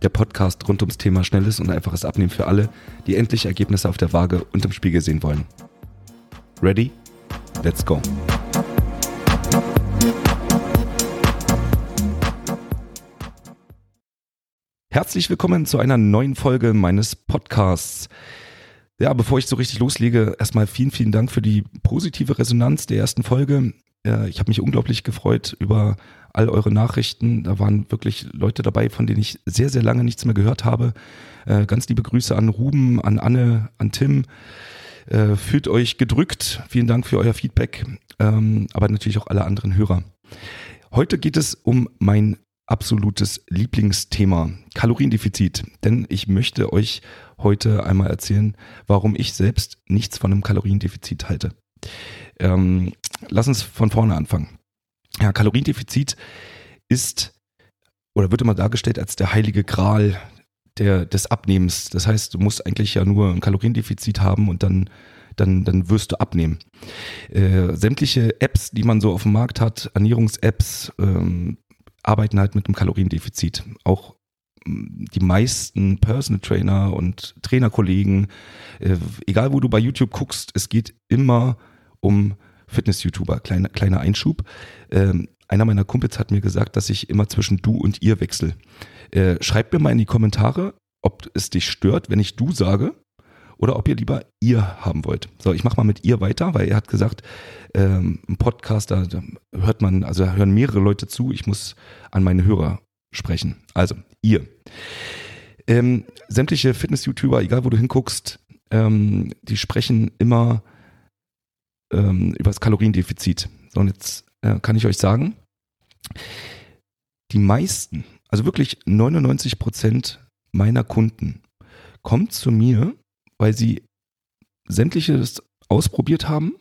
Der Podcast rund ums Thema schnelles und einfaches Abnehmen für alle, die endlich Ergebnisse auf der Waage und im Spiegel sehen wollen. Ready? Let's go. Herzlich willkommen zu einer neuen Folge meines Podcasts. Ja, bevor ich so richtig loslege, erstmal vielen, vielen Dank für die positive Resonanz der ersten Folge. Ich habe mich unglaublich gefreut über all eure Nachrichten. Da waren wirklich Leute dabei, von denen ich sehr, sehr lange nichts mehr gehört habe. Äh, ganz liebe Grüße an Ruben, an Anne, an Tim. Äh, fühlt euch gedrückt. Vielen Dank für euer Feedback, ähm, aber natürlich auch alle anderen Hörer. Heute geht es um mein absolutes Lieblingsthema, Kaloriendefizit. Denn ich möchte euch heute einmal erzählen, warum ich selbst nichts von einem Kaloriendefizit halte. Ähm, lass uns von vorne anfangen. Ja, Kaloriendefizit ist oder wird immer dargestellt als der heilige Gral der, des Abnehmens. Das heißt, du musst eigentlich ja nur ein Kaloriendefizit haben und dann, dann, dann wirst du abnehmen. Äh, sämtliche Apps, die man so auf dem Markt hat, Ernährungs-Apps, ähm, arbeiten halt mit einem Kaloriendefizit. Auch mm, die meisten Personal Trainer und Trainerkollegen, äh, egal wo du bei YouTube guckst, es geht immer um Fitness-YouTuber. Kleiner, kleiner Einschub. Ähm, einer meiner Kumpels hat mir gesagt, dass ich immer zwischen du und ihr wechsle. Äh, schreibt mir mal in die Kommentare, ob es dich stört, wenn ich du sage oder ob ihr lieber ihr haben wollt. So, ich mache mal mit ihr weiter, weil er hat gesagt, ähm, ein Podcast, da hört man, also da hören mehrere Leute zu, ich muss an meine Hörer sprechen. Also, ihr. Ähm, sämtliche Fitness-YouTuber, egal wo du hinguckst, ähm, die sprechen immer ähm, über das Kaloriendefizit. So, und jetzt äh, kann ich euch sagen, die meisten, also wirklich 99 Prozent meiner Kunden kommen zu mir, weil sie sämtliches ausprobiert haben,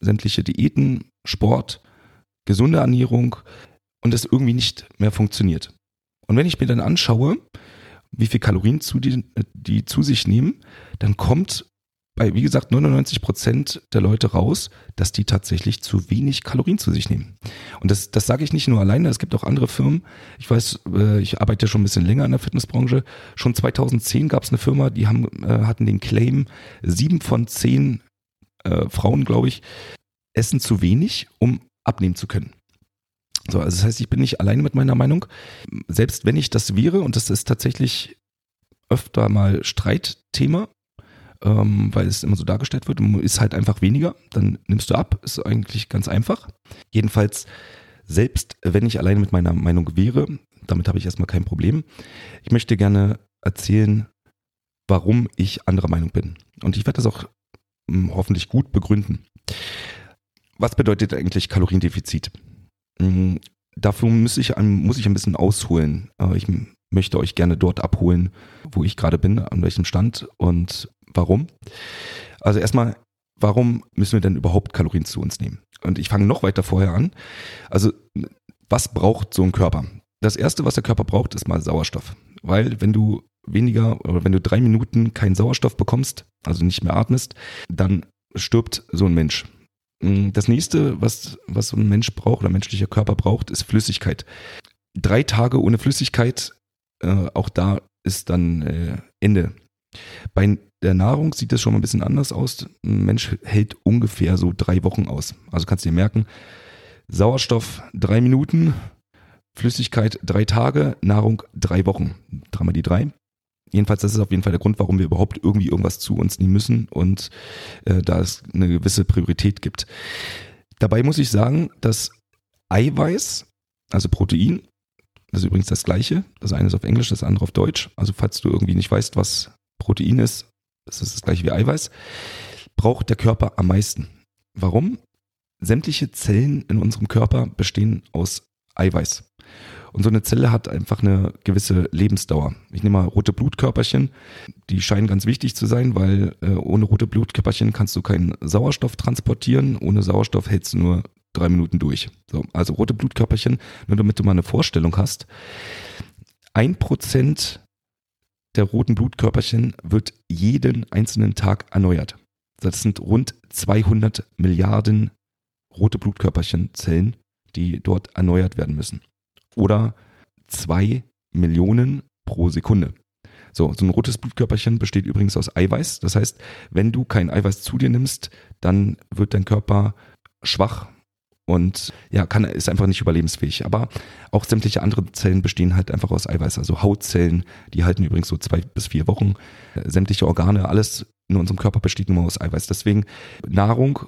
sämtliche Diäten, Sport, gesunde Ernährung und es irgendwie nicht mehr funktioniert. Und wenn ich mir dann anschaue, wie viel Kalorien zu die, die zu sich nehmen, dann kommt bei, wie gesagt, 99 Prozent der Leute raus, dass die tatsächlich zu wenig Kalorien zu sich nehmen. Und das, das sage ich nicht nur alleine, es gibt auch andere Firmen. Ich weiß, äh, ich arbeite schon ein bisschen länger in der Fitnessbranche. Schon 2010 gab es eine Firma, die haben, äh, hatten den Claim, sieben von zehn äh, Frauen, glaube ich, essen zu wenig, um abnehmen zu können. So, also das heißt, ich bin nicht alleine mit meiner Meinung. Selbst wenn ich das wäre, und das ist tatsächlich öfter mal Streitthema, ähm, weil es immer so dargestellt wird, ist halt einfach weniger, dann nimmst du ab, ist eigentlich ganz einfach. Jedenfalls, selbst wenn ich alleine mit meiner Meinung wäre, damit habe ich erstmal kein Problem. Ich möchte gerne erzählen, warum ich anderer Meinung bin. Und ich werde das auch hm, hoffentlich gut begründen. Was bedeutet eigentlich Kaloriendefizit? Hm, dafür muss ich, muss ich ein bisschen ausholen. Äh, ich möchte euch gerne dort abholen, wo ich gerade bin, an welchem Stand und warum. Also erstmal, warum müssen wir denn überhaupt Kalorien zu uns nehmen? Und ich fange noch weiter vorher an. Also was braucht so ein Körper? Das erste, was der Körper braucht, ist mal Sauerstoff. Weil wenn du weniger oder wenn du drei Minuten keinen Sauerstoff bekommst, also nicht mehr atmest, dann stirbt so ein Mensch. Das nächste, was, was so ein Mensch braucht oder menschlicher Körper braucht, ist Flüssigkeit. Drei Tage ohne Flüssigkeit äh, auch da ist dann äh, Ende. Bei der Nahrung sieht das schon mal ein bisschen anders aus. Ein Mensch hält ungefähr so drei Wochen aus. Also kannst du dir merken, Sauerstoff drei Minuten, Flüssigkeit drei Tage, Nahrung drei Wochen. Dreimal die drei. Jedenfalls, das ist auf jeden Fall der Grund, warum wir überhaupt irgendwie irgendwas zu uns nehmen müssen und äh, da es eine gewisse Priorität gibt. Dabei muss ich sagen, dass Eiweiß, also Protein, das ist übrigens das gleiche. Das eine ist auf Englisch, das andere auf Deutsch. Also falls du irgendwie nicht weißt, was Protein ist, das ist das gleiche wie Eiweiß, braucht der Körper am meisten. Warum? Sämtliche Zellen in unserem Körper bestehen aus Eiweiß. Und so eine Zelle hat einfach eine gewisse Lebensdauer. Ich nehme mal rote Blutkörperchen. Die scheinen ganz wichtig zu sein, weil äh, ohne rote Blutkörperchen kannst du keinen Sauerstoff transportieren. Ohne Sauerstoff hältst du nur drei Minuten durch. So, also rote Blutkörperchen, nur damit du mal eine Vorstellung hast. Ein Prozent der roten Blutkörperchen wird jeden einzelnen Tag erneuert. Das sind rund 200 Milliarden rote Blutkörperchenzellen, die dort erneuert werden müssen oder zwei Millionen pro Sekunde. So, so ein rotes Blutkörperchen besteht übrigens aus Eiweiß. Das heißt, wenn du kein Eiweiß zu dir nimmst, dann wird dein Körper schwach und ja, kann, ist einfach nicht überlebensfähig. Aber auch sämtliche andere Zellen bestehen halt einfach aus Eiweiß. Also Hautzellen, die halten übrigens so zwei bis vier Wochen. Sämtliche Organe, alles in unserem Körper besteht nur aus Eiweiß. Deswegen Nahrung,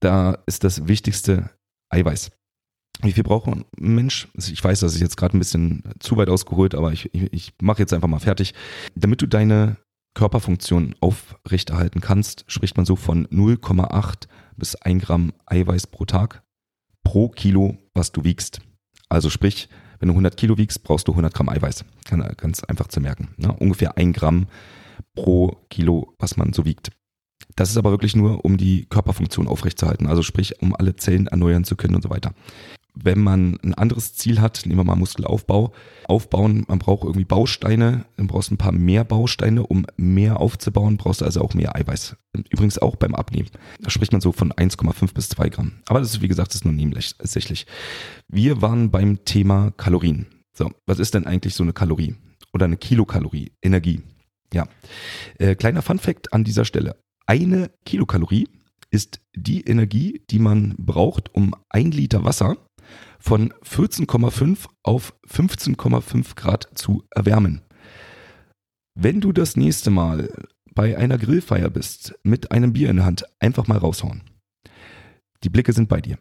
da ist das wichtigste Eiweiß. Wie viel braucht ein Mensch? Also ich weiß, das ist jetzt gerade ein bisschen zu weit ausgeholt, aber ich, ich, ich mache jetzt einfach mal fertig. Damit du deine Körperfunktion aufrechterhalten kannst, spricht man so von 0,8 bis 1 Gramm Eiweiß pro Tag pro Kilo, was du wiegst. Also sprich, wenn du 100 Kilo wiegst, brauchst du 100 Gramm Eiweiß. Ganz einfach zu merken. Ne? Ungefähr 1 Gramm pro Kilo, was man so wiegt. Das ist aber wirklich nur, um die Körperfunktion aufrechtzuerhalten, also sprich, um alle Zellen erneuern zu können und so weiter wenn man ein anderes Ziel hat, nehmen wir mal Muskelaufbau, aufbauen, man braucht irgendwie Bausteine, dann brauchst du ein paar mehr Bausteine, um mehr aufzubauen, brauchst du also auch mehr Eiweiß. Übrigens auch beim Abnehmen. Da spricht man so von 1,5 bis 2 Gramm. Aber das ist, wie gesagt, das ist nur nebensächlich. Wir waren beim Thema Kalorien. So, was ist denn eigentlich so eine Kalorie? Oder eine Kilokalorie, Energie. Ja. Äh, kleiner Fun Fact an dieser Stelle. Eine Kilokalorie ist die Energie, die man braucht, um ein Liter Wasser von 14,5 auf 15,5 Grad zu erwärmen. Wenn du das nächste Mal bei einer Grillfeier bist, mit einem Bier in der Hand, einfach mal raushauen. Die Blicke sind bei dir.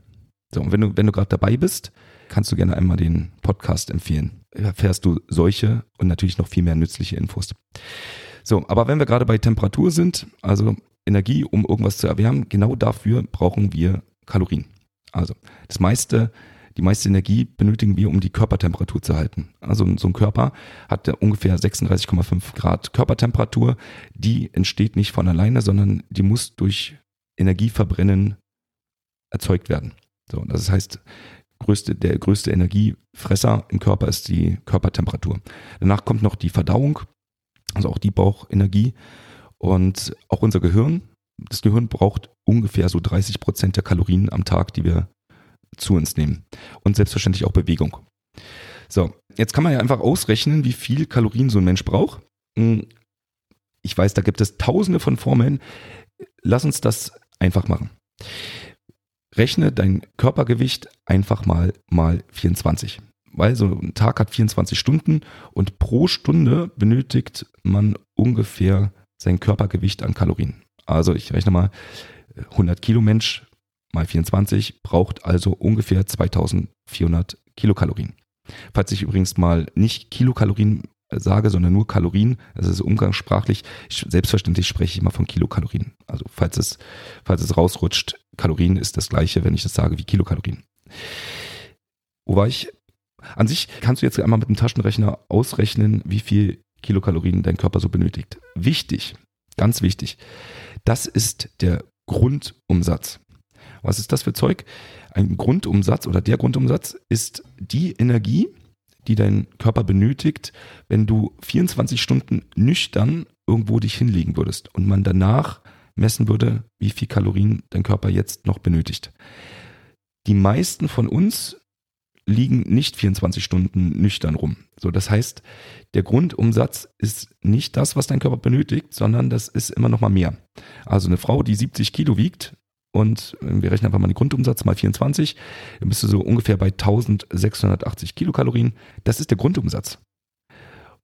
So, und wenn du, wenn du gerade dabei bist, kannst du gerne einmal den Podcast empfehlen. Erfährst du solche und natürlich noch viel mehr nützliche Infos. So, aber wenn wir gerade bei Temperatur sind, also Energie, um irgendwas zu erwärmen, genau dafür brauchen wir Kalorien. Also das meiste die meiste Energie benötigen wir, um die Körpertemperatur zu halten. Also so ein Körper hat ungefähr 36,5 Grad Körpertemperatur. Die entsteht nicht von alleine, sondern die muss durch Energieverbrennen erzeugt werden. So, das heißt, größte, der größte Energiefresser im Körper ist die Körpertemperatur. Danach kommt noch die Verdauung, also auch die braucht Energie. Und auch unser Gehirn, das Gehirn braucht ungefähr so 30 Prozent der Kalorien am Tag, die wir zu uns nehmen. Und selbstverständlich auch Bewegung. So, jetzt kann man ja einfach ausrechnen, wie viel Kalorien so ein Mensch braucht. Hm, ich weiß, da gibt es tausende von Formeln. Lass uns das einfach machen. Rechne dein Körpergewicht einfach mal mal 24. Weil so ein Tag hat 24 Stunden und pro Stunde benötigt man ungefähr sein Körpergewicht an Kalorien. Also ich rechne mal 100 Kilo Mensch mal 24 braucht also ungefähr 2400 Kilokalorien. Falls ich übrigens mal nicht Kilokalorien sage, sondern nur Kalorien, das ist umgangssprachlich, selbstverständlich spreche ich immer von Kilokalorien. Also falls es, falls es rausrutscht, Kalorien ist das gleiche, wenn ich das sage, wie Kilokalorien. Wo war ich? An sich kannst du jetzt einmal mit dem Taschenrechner ausrechnen, wie viel Kilokalorien dein Körper so benötigt. Wichtig, ganz wichtig, das ist der Grundumsatz. Was ist das für Zeug? Ein Grundumsatz oder der Grundumsatz ist die Energie, die dein Körper benötigt, wenn du 24 Stunden nüchtern irgendwo dich hinlegen würdest und man danach messen würde, wie viel Kalorien dein Körper jetzt noch benötigt. Die meisten von uns liegen nicht 24 Stunden nüchtern rum. So, das heißt, der Grundumsatz ist nicht das, was dein Körper benötigt, sondern das ist immer noch mal mehr. Also eine Frau, die 70 Kilo wiegt, und wir rechnen einfach mal den Grundumsatz mal 24, dann bist du so ungefähr bei 1680 Kilokalorien. Das ist der Grundumsatz.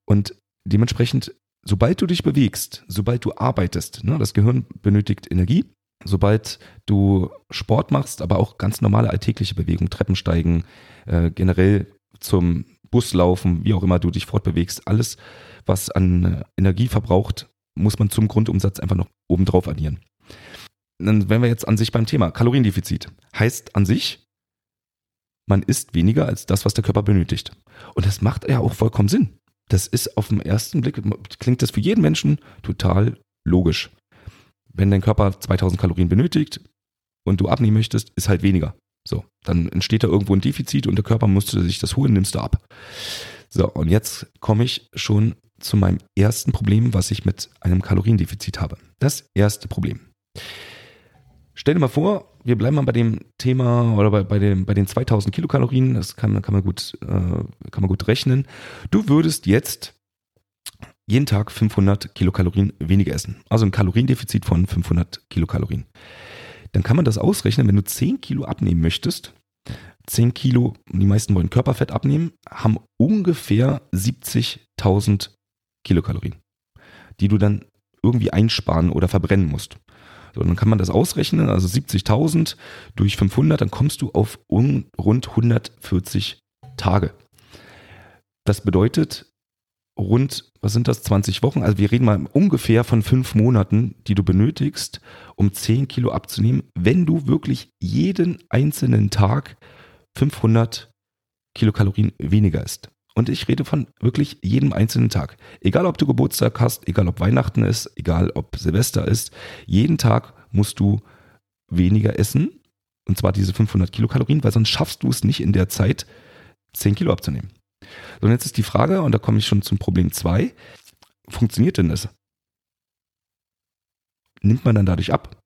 Und dementsprechend, sobald du dich bewegst, sobald du arbeitest, ne, das Gehirn benötigt Energie, sobald du Sport machst, aber auch ganz normale alltägliche Bewegung, Treppensteigen, äh, generell zum Bus laufen, wie auch immer du dich fortbewegst, alles, was an Energie verbraucht, muss man zum Grundumsatz einfach noch obendrauf addieren dann wären wir jetzt an sich beim Thema. Kaloriendefizit heißt an sich, man isst weniger als das, was der Körper benötigt. Und das macht ja auch vollkommen Sinn. Das ist auf den ersten Blick, klingt das für jeden Menschen total logisch. Wenn dein Körper 2000 Kalorien benötigt und du abnehmen möchtest, ist halt weniger. So, dann entsteht da irgendwo ein Defizit und der Körper musste sich das holen, nimmst du ab. So, und jetzt komme ich schon zu meinem ersten Problem, was ich mit einem Kaloriendefizit habe. Das erste Problem. Stell dir mal vor, wir bleiben mal bei dem Thema oder bei, bei, dem, bei den 2000 Kilokalorien, das kann, kann, man gut, äh, kann man gut rechnen. Du würdest jetzt jeden Tag 500 Kilokalorien weniger essen. Also ein Kaloriendefizit von 500 Kilokalorien. Dann kann man das ausrechnen, wenn du 10 Kilo abnehmen möchtest. 10 Kilo, die meisten wollen Körperfett abnehmen, haben ungefähr 70.000 Kilokalorien, die du dann irgendwie einsparen oder verbrennen musst. So, dann kann man das ausrechnen, also 70.000 durch 500, dann kommst du auf um, rund 140 Tage. Das bedeutet rund, was sind das, 20 Wochen? Also wir reden mal ungefähr von fünf Monaten, die du benötigst, um 10 Kilo abzunehmen, wenn du wirklich jeden einzelnen Tag 500 Kilokalorien weniger isst. Und ich rede von wirklich jedem einzelnen Tag. Egal ob du Geburtstag hast, egal ob Weihnachten ist, egal ob Silvester ist, jeden Tag musst du weniger essen. Und zwar diese 500 Kilokalorien, weil sonst schaffst du es nicht in der Zeit, 10 Kilo abzunehmen. So, und jetzt ist die Frage, und da komme ich schon zum Problem 2. Funktioniert denn das? Nimmt man dann dadurch ab?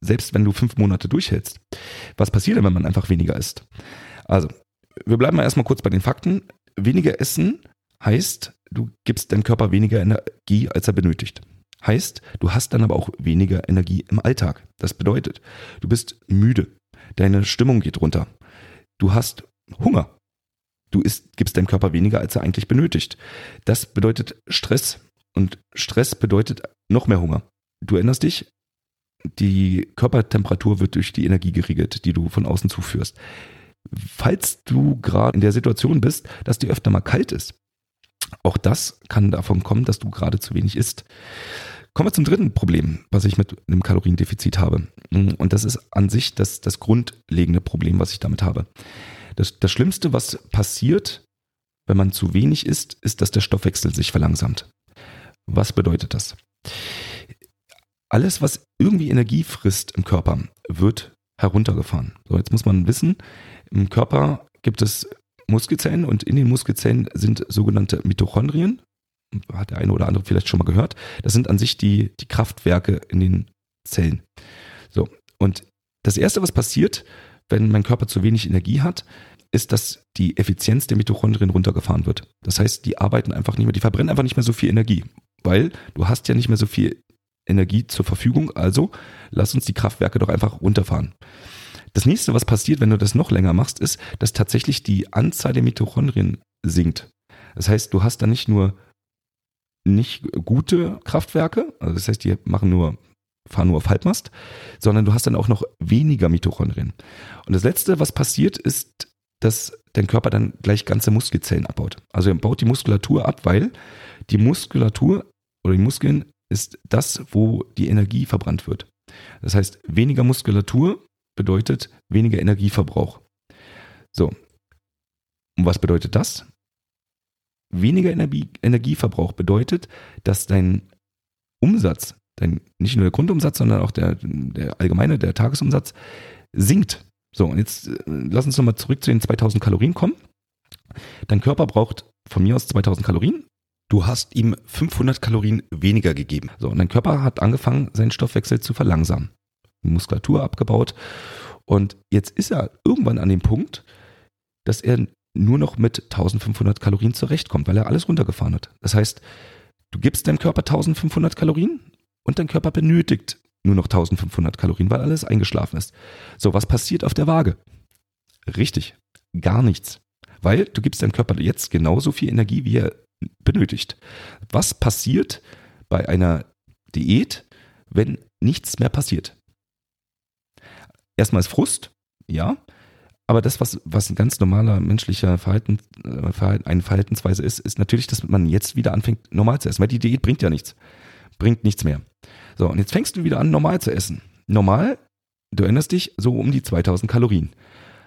Selbst wenn du fünf Monate durchhältst. Was passiert denn, wenn man einfach weniger isst? Also, wir bleiben mal erstmal kurz bei den Fakten weniger essen heißt, du gibst deinem Körper weniger Energie, als er benötigt. Heißt, du hast dann aber auch weniger Energie im Alltag. Das bedeutet, du bist müde, deine Stimmung geht runter, du hast Hunger, du isst, gibst deinem Körper weniger, als er eigentlich benötigt. Das bedeutet Stress und Stress bedeutet noch mehr Hunger. Du erinnerst dich, die Körpertemperatur wird durch die Energie geregelt, die du von außen zuführst falls du gerade in der Situation bist, dass dir öfter mal kalt ist. Auch das kann davon kommen, dass du gerade zu wenig isst. Kommen wir zum dritten Problem, was ich mit einem Kaloriendefizit habe. Und das ist an sich das, das grundlegende Problem, was ich damit habe. Das, das Schlimmste, was passiert, wenn man zu wenig isst, ist, dass der Stoffwechsel sich verlangsamt. Was bedeutet das? Alles, was irgendwie Energie frisst im Körper, wird heruntergefahren. So, jetzt muss man wissen, im Körper gibt es Muskelzellen und in den Muskelzellen sind sogenannte Mitochondrien. Hat der eine oder andere vielleicht schon mal gehört. Das sind an sich die, die Kraftwerke in den Zellen. So. Und das erste, was passiert, wenn mein Körper zu wenig Energie hat, ist, dass die Effizienz der Mitochondrien runtergefahren wird. Das heißt, die arbeiten einfach nicht mehr, die verbrennen einfach nicht mehr so viel Energie, weil du hast ja nicht mehr so viel Energie zur Verfügung. Also lass uns die Kraftwerke doch einfach runterfahren. Das nächste, was passiert, wenn du das noch länger machst, ist, dass tatsächlich die Anzahl der Mitochondrien sinkt. Das heißt, du hast dann nicht nur nicht gute Kraftwerke, also das heißt, die machen nur, fahren nur auf Halbmast, sondern du hast dann auch noch weniger Mitochondrien. Und das letzte, was passiert, ist, dass dein Körper dann gleich ganze Muskelzellen abbaut. Also er baut die Muskulatur ab, weil die Muskulatur oder die Muskeln ist das, wo die Energie verbrannt wird. Das heißt, weniger Muskulatur bedeutet weniger Energieverbrauch. So. Und was bedeutet das? Weniger Energie, Energieverbrauch bedeutet, dass dein Umsatz, dein, nicht nur der Grundumsatz, sondern auch der, der allgemeine, der Tagesumsatz sinkt. So, und jetzt äh, lass uns nochmal zurück zu den 2000 Kalorien kommen. Dein Körper braucht von mir aus 2000 Kalorien. Du hast ihm 500 Kalorien weniger gegeben. So, und dein Körper hat angefangen, seinen Stoffwechsel zu verlangsamen. Muskulatur abgebaut. Und jetzt ist er irgendwann an dem Punkt, dass er nur noch mit 1500 Kalorien zurechtkommt, weil er alles runtergefahren hat. Das heißt, du gibst deinem Körper 1500 Kalorien und dein Körper benötigt nur noch 1500 Kalorien, weil alles eingeschlafen ist. So, was passiert auf der Waage? Richtig, gar nichts. Weil du gibst deinem Körper jetzt genauso viel Energie, wie er benötigt. Was passiert bei einer Diät, wenn nichts mehr passiert? erstmal ist Frust, ja, aber das, was, was ein ganz normaler menschlicher Verhalten, äh, Verhalten, eine Verhaltensweise ist, ist natürlich, dass man jetzt wieder anfängt, normal zu essen, weil die Diät bringt ja nichts. Bringt nichts mehr. So, und jetzt fängst du wieder an, normal zu essen. Normal, du erinnerst dich, so um die 2000 Kalorien.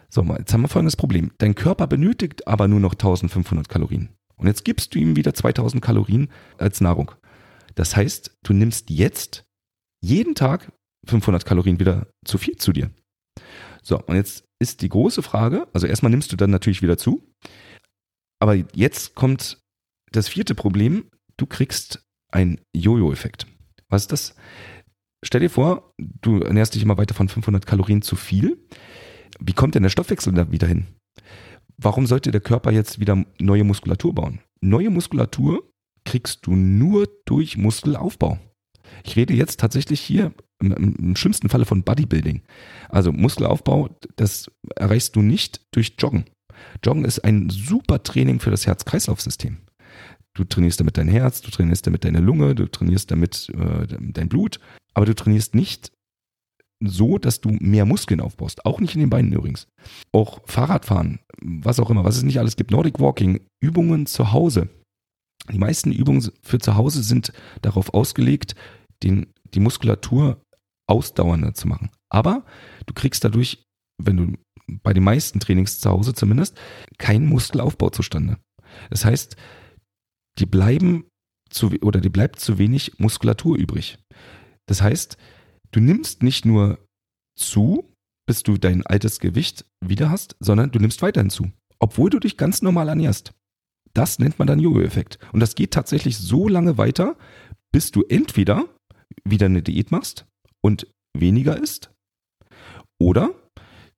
So, jetzt haben wir folgendes Problem. Dein Körper benötigt aber nur noch 1500 Kalorien. Und jetzt gibst du ihm wieder 2000 Kalorien als Nahrung. Das heißt, du nimmst jetzt jeden Tag 500 Kalorien wieder zu viel zu dir. So, und jetzt ist die große Frage, also erstmal nimmst du dann natürlich wieder zu, aber jetzt kommt das vierte Problem, du kriegst einen Jojo-Effekt. Was ist das? Stell dir vor, du ernährst dich immer weiter von 500 Kalorien zu viel. Wie kommt denn der Stoffwechsel da wieder hin? Warum sollte der Körper jetzt wieder neue Muskulatur bauen? Neue Muskulatur kriegst du nur durch Muskelaufbau. Ich rede jetzt tatsächlich hier im, im, schlimmsten Falle von Bodybuilding. Also Muskelaufbau, das erreichst du nicht durch Joggen. Joggen ist ein super Training für das Herz-Kreislauf-System. Du trainierst damit dein Herz, du trainierst damit deine Lunge, du trainierst damit äh, dein Blut, aber du trainierst nicht so, dass du mehr Muskeln aufbaust. Auch nicht in den Beinen übrigens. Auch Fahrradfahren, was auch immer, was es nicht alles gibt. Nordic Walking, Übungen zu Hause. Die meisten Übungen für zu Hause sind darauf ausgelegt, den, die Muskulatur ausdauernder zu machen. Aber du kriegst dadurch, wenn du bei den meisten Trainings zu Hause zumindest, keinen Muskelaufbau zustande. Das heißt, die bleiben zu, oder die bleibt zu wenig Muskulatur übrig. Das heißt, du nimmst nicht nur zu, bis du dein altes Gewicht wieder hast, sondern du nimmst weiterhin zu, obwohl du dich ganz normal ernährst. Das nennt man dann Jojo-Effekt. Und das geht tatsächlich so lange weiter, bis du entweder wieder eine Diät machst und weniger isst oder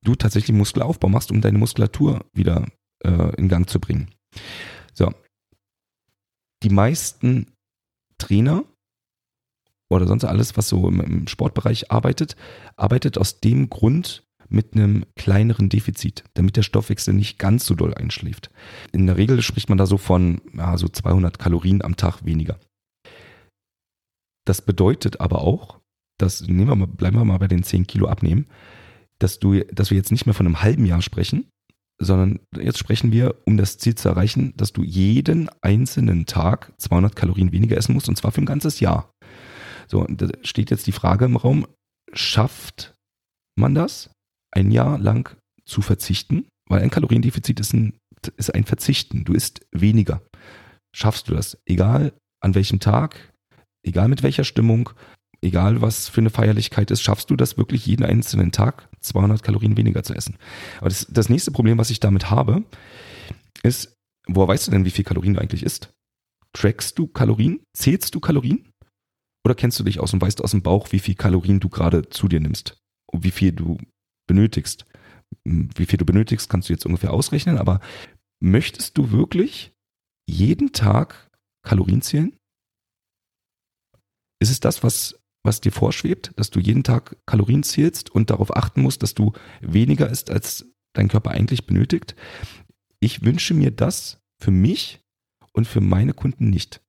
du tatsächlich Muskelaufbau machst, um deine Muskulatur wieder äh, in Gang zu bringen. So. Die meisten Trainer oder sonst alles, was so im, Sportbereich arbeitet, arbeitet aus dem Grund mit einem kleineren Defizit, damit der Stoffwechsel nicht ganz so doll einschläft. In der Regel spricht man da so von ja, so 200 Kalorien am Tag weniger. Das bedeutet aber auch, dass, nehmen wir mal, bleiben wir mal bei den 10 Kilo abnehmen, dass, du, dass wir jetzt nicht mehr von einem halben Jahr sprechen, sondern jetzt sprechen wir, um das Ziel zu erreichen, dass du jeden einzelnen Tag 200 Kalorien weniger essen musst und zwar für ein ganzes Jahr. So, da steht jetzt die Frage im Raum, schafft man das, ein Jahr lang zu verzichten? Weil ein Kaloriendefizit ist ein, ist ein Verzichten. Du isst weniger. Schaffst du das? Egal an welchem Tag, egal mit welcher Stimmung, egal was für eine Feierlichkeit ist, schaffst du das wirklich jeden einzelnen Tag 200 Kalorien weniger zu essen. Aber das, das nächste Problem, was ich damit habe, ist, woher weißt du denn, wie viel Kalorien du eigentlich isst? Trackst du Kalorien? Zählst du Kalorien? Oder kennst du dich aus und weißt aus dem Bauch, wie viel Kalorien du gerade zu dir nimmst und wie viel du benötigst? Hm, wie viel du benötigst, kannst du jetzt ungefähr ausrechnen, aber möchtest du wirklich jeden Tag Kalorien zählen? Ist es das, was, was dir vorschwebt, dass du jeden Tag Kalorien zählst und darauf achten musst, dass du weniger isst, als dein Körper eigentlich benötigt? Ich wünsche mir das für mich und für meine Kunden nicht.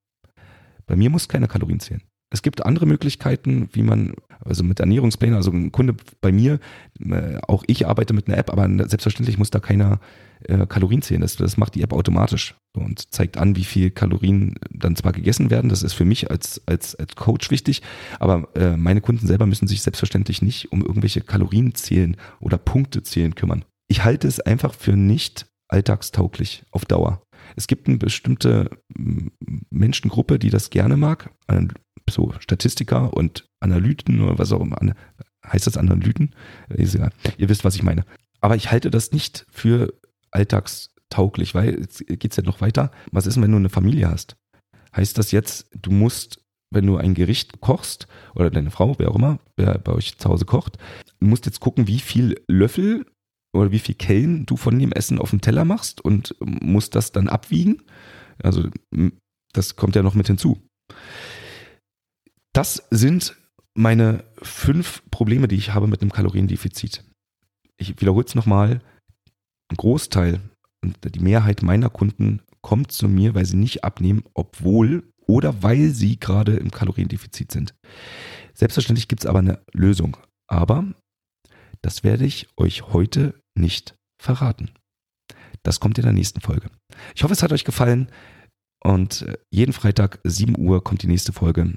Bei mir muss keiner Kalorien zählen. Es gibt andere Möglichkeiten, wie man, also mit Ernährungsplänen, also ein Kunde bei mir, äh, auch ich arbeite mit einer App, aber selbstverständlich muss da keiner äh, Kalorien zählen. Das, das macht die App automatisch und zeigt an, wie viel Kalorien dann zwar gegessen werden. Das ist für mich als, als, als Coach wichtig, aber äh, meine Kunden selber müssen sich selbstverständlich nicht um irgendwelche Kalorien zählen oder Punkte zählen kümmern. Ich halte es einfach für nicht alltagstauglich auf Dauer. Es gibt eine bestimmte Menschengruppe, die das gerne mag, so Statistiker und Analyten oder was auch immer. Heißt das Analyten? Ist egal. Ihr wisst, was ich meine. Aber ich halte das nicht für alltagstauglich, weil jetzt geht es ja noch weiter. Was ist denn, wenn du eine Familie hast? Heißt das jetzt, du musst, wenn du ein Gericht kochst, oder deine Frau, wer auch immer, wer bei euch zu Hause kocht, du musst jetzt gucken, wie viel Löffel oder wie viel Kellen du von dem Essen auf dem Teller machst und musst das dann abwiegen. Also das kommt ja noch mit hinzu. Das sind meine fünf Probleme, die ich habe mit einem Kaloriendefizit. Ich wiederhole es nochmal. Ein Großteil und die Mehrheit meiner Kunden kommt zu mir, weil sie nicht abnehmen, obwohl oder weil sie gerade im Kaloriendefizit sind. Selbstverständlich gibt es aber eine Lösung. Aber das werde ich euch heute nicht verraten. Das kommt in der nächsten Folge. Ich hoffe, es hat euch gefallen. Und jeden Freitag 7 Uhr kommt die nächste Folge.